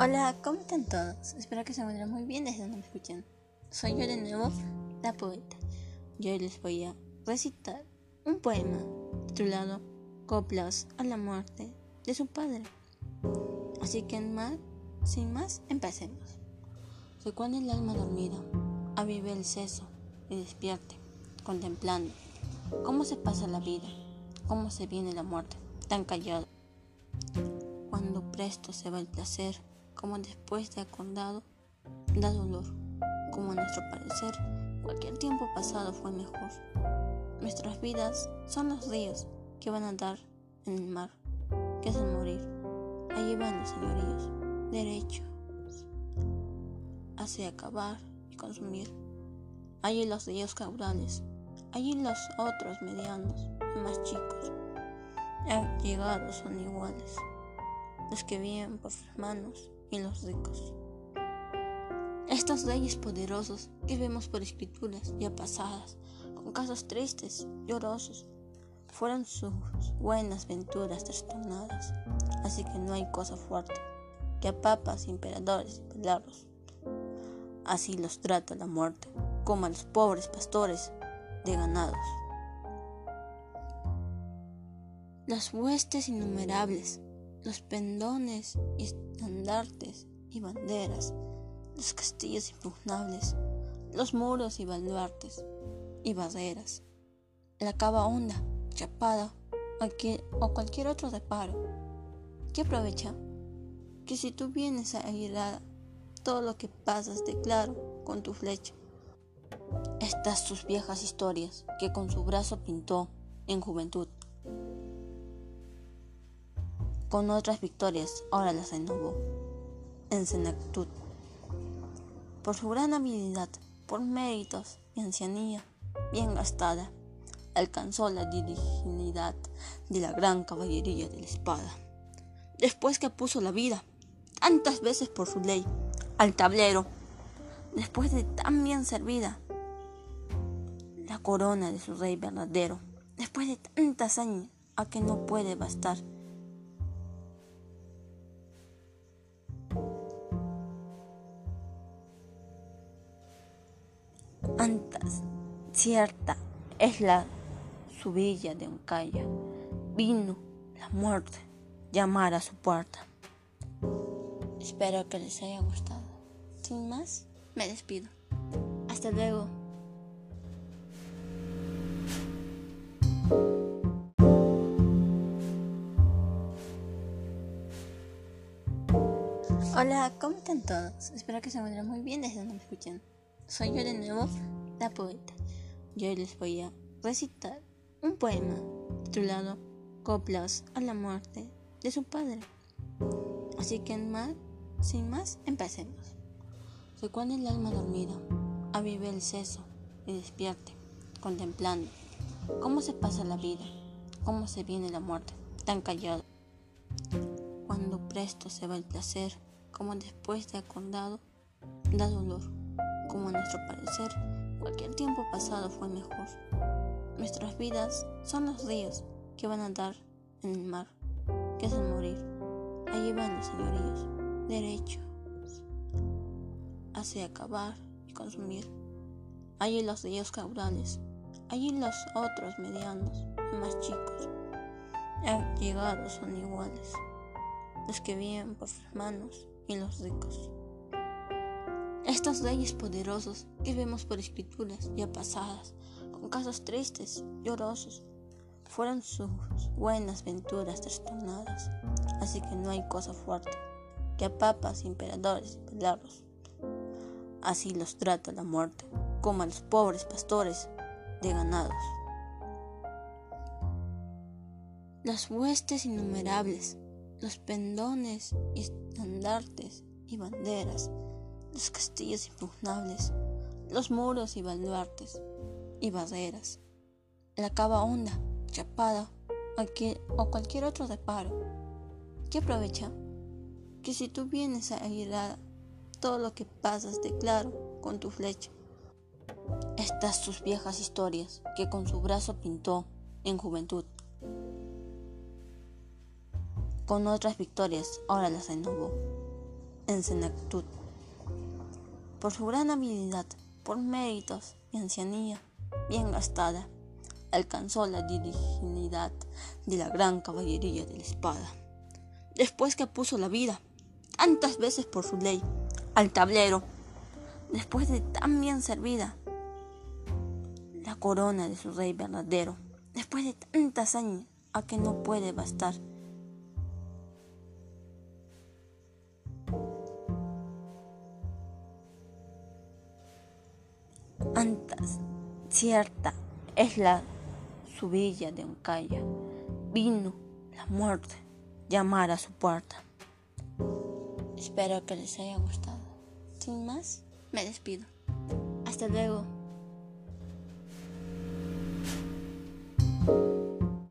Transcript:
Hola, ¿cómo están todos? Espero que se encuentren muy bien desde donde me escuchen. Soy yo de nuevo, la poeta. Y hoy les voy a recitar un poema titulado Coplas a la muerte de su padre. Así que más, sin más, empecemos. Recuerda el alma dormida, avive el seso y despierte, contemplando cómo se pasa la vida, cómo se viene la muerte, tan callado. Cuando presto se va el placer, como después de acordado, da dolor, como a nuestro parecer, cualquier tiempo pasado fue mejor. Nuestras vidas son los ríos que van a dar en el mar, que es el morir. Allí van los señoríos, derechos, hacia acabar y consumir. Allí los ríos caudales, allí los otros medianos y más chicos. Llegados son iguales, los que vienen por sus manos y los ricos. Estos reyes poderosos que vemos por escrituras ya pasadas, con casos tristes, llorosos, fueron sus buenas venturas trastornadas, así que no hay cosa fuerte que a papas, emperadores y pelarlos. Así los trata la muerte, como a los pobres pastores de ganados. Las huestes innumerables los pendones y estandartes y banderas, los castillos impugnables, los muros y baluartes y barreras, la cava honda, chapada o cualquier otro reparo. ¿Qué aprovecha? Que si tú vienes a aguilar todo lo que pasas de claro con tu flecha. Estas sus viejas historias que con su brazo pintó en juventud con otras victorias, ahora las renovó en senectud. Por su gran habilidad, por méritos y ancianía bien gastada, alcanzó la dignidad de la gran caballería de la espada. Después que puso la vida, tantas veces por su ley, al tablero, después de tan bien servida, la corona de su rey verdadero, después de tantas años a que no puede bastar Antas, cierta es la subilla de calle. Vino la muerte llamar a su puerta. Espero que les haya gustado. Sin más, me despido. Hasta luego. Hola, ¿cómo están todos? Espero que se encuentren muy bien desde donde me escuchen. Soy yo de nuevo, la poeta. Y hoy les voy a recitar un poema titulado Coplas a la muerte de su padre. Así que más, sin más, empecemos. Recuerda el alma dormida, avive el seso y despierte, contemplando cómo se pasa la vida, cómo se viene la muerte, tan callado. Cuando presto se va el placer, como después de acordado, da dolor como a nuestro parecer, cualquier tiempo pasado fue mejor. Nuestras vidas son los ríos que van a dar en el mar, que el morir. Allí van los señoríos, derechos, hacia acabar y consumir. Allí los ríos caudales, allí los otros medianos y más chicos. Llegados son iguales, los que viven por sus manos y los ricos. Estos reyes poderosos que vemos por escrituras ya pasadas, con casos tristes, llorosos, fueron sus buenas venturas trastornadas, así que no hay cosa fuerte que a papas, emperadores y pelarlos. Así los trata la muerte, como a los pobres pastores de ganados. Las huestes innumerables, los pendones estandartes y banderas, los castillos impugnables, los muros y baluartes y barreras, la cava honda, chapada o cualquier otro reparo. ¿Qué aprovecha? Que si tú vienes a aguilar todo lo que pasas de claro con tu flecha. Estas sus viejas historias que con su brazo pintó en juventud. Con otras victorias ahora las renovó en senectud. Por su gran habilidad, por méritos y ancianía bien gastada, alcanzó la dignidad de la gran caballería de la espada. Después que puso la vida, tantas veces por su ley, al tablero, después de tan bien servida, la corona de su rey verdadero, después de tantas años a que no puede bastar. Antas, cierta es la subilla de Oncaya. Vino la muerte llamar a su puerta. Espero que les haya gustado. Sin más, me despido. Hasta luego.